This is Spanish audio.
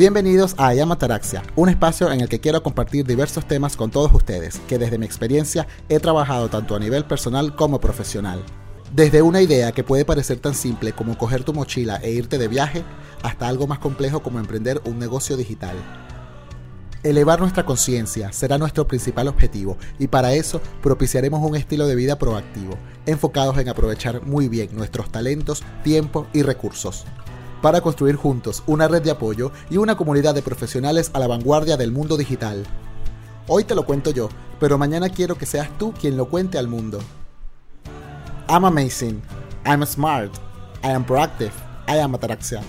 Bienvenidos a Ayama Ataraxia, un espacio en el que quiero compartir diversos temas con todos ustedes, que desde mi experiencia he trabajado tanto a nivel personal como profesional. Desde una idea que puede parecer tan simple como coger tu mochila e irte de viaje, hasta algo más complejo como emprender un negocio digital. Elevar nuestra conciencia será nuestro principal objetivo y para eso propiciaremos un estilo de vida proactivo, enfocados en aprovechar muy bien nuestros talentos, tiempo y recursos para construir juntos una red de apoyo y una comunidad de profesionales a la vanguardia del mundo digital. Hoy te lo cuento yo, pero mañana quiero que seas tú quien lo cuente al mundo. I'm amazing. I'm smart. I am proactive. I am ataraxia.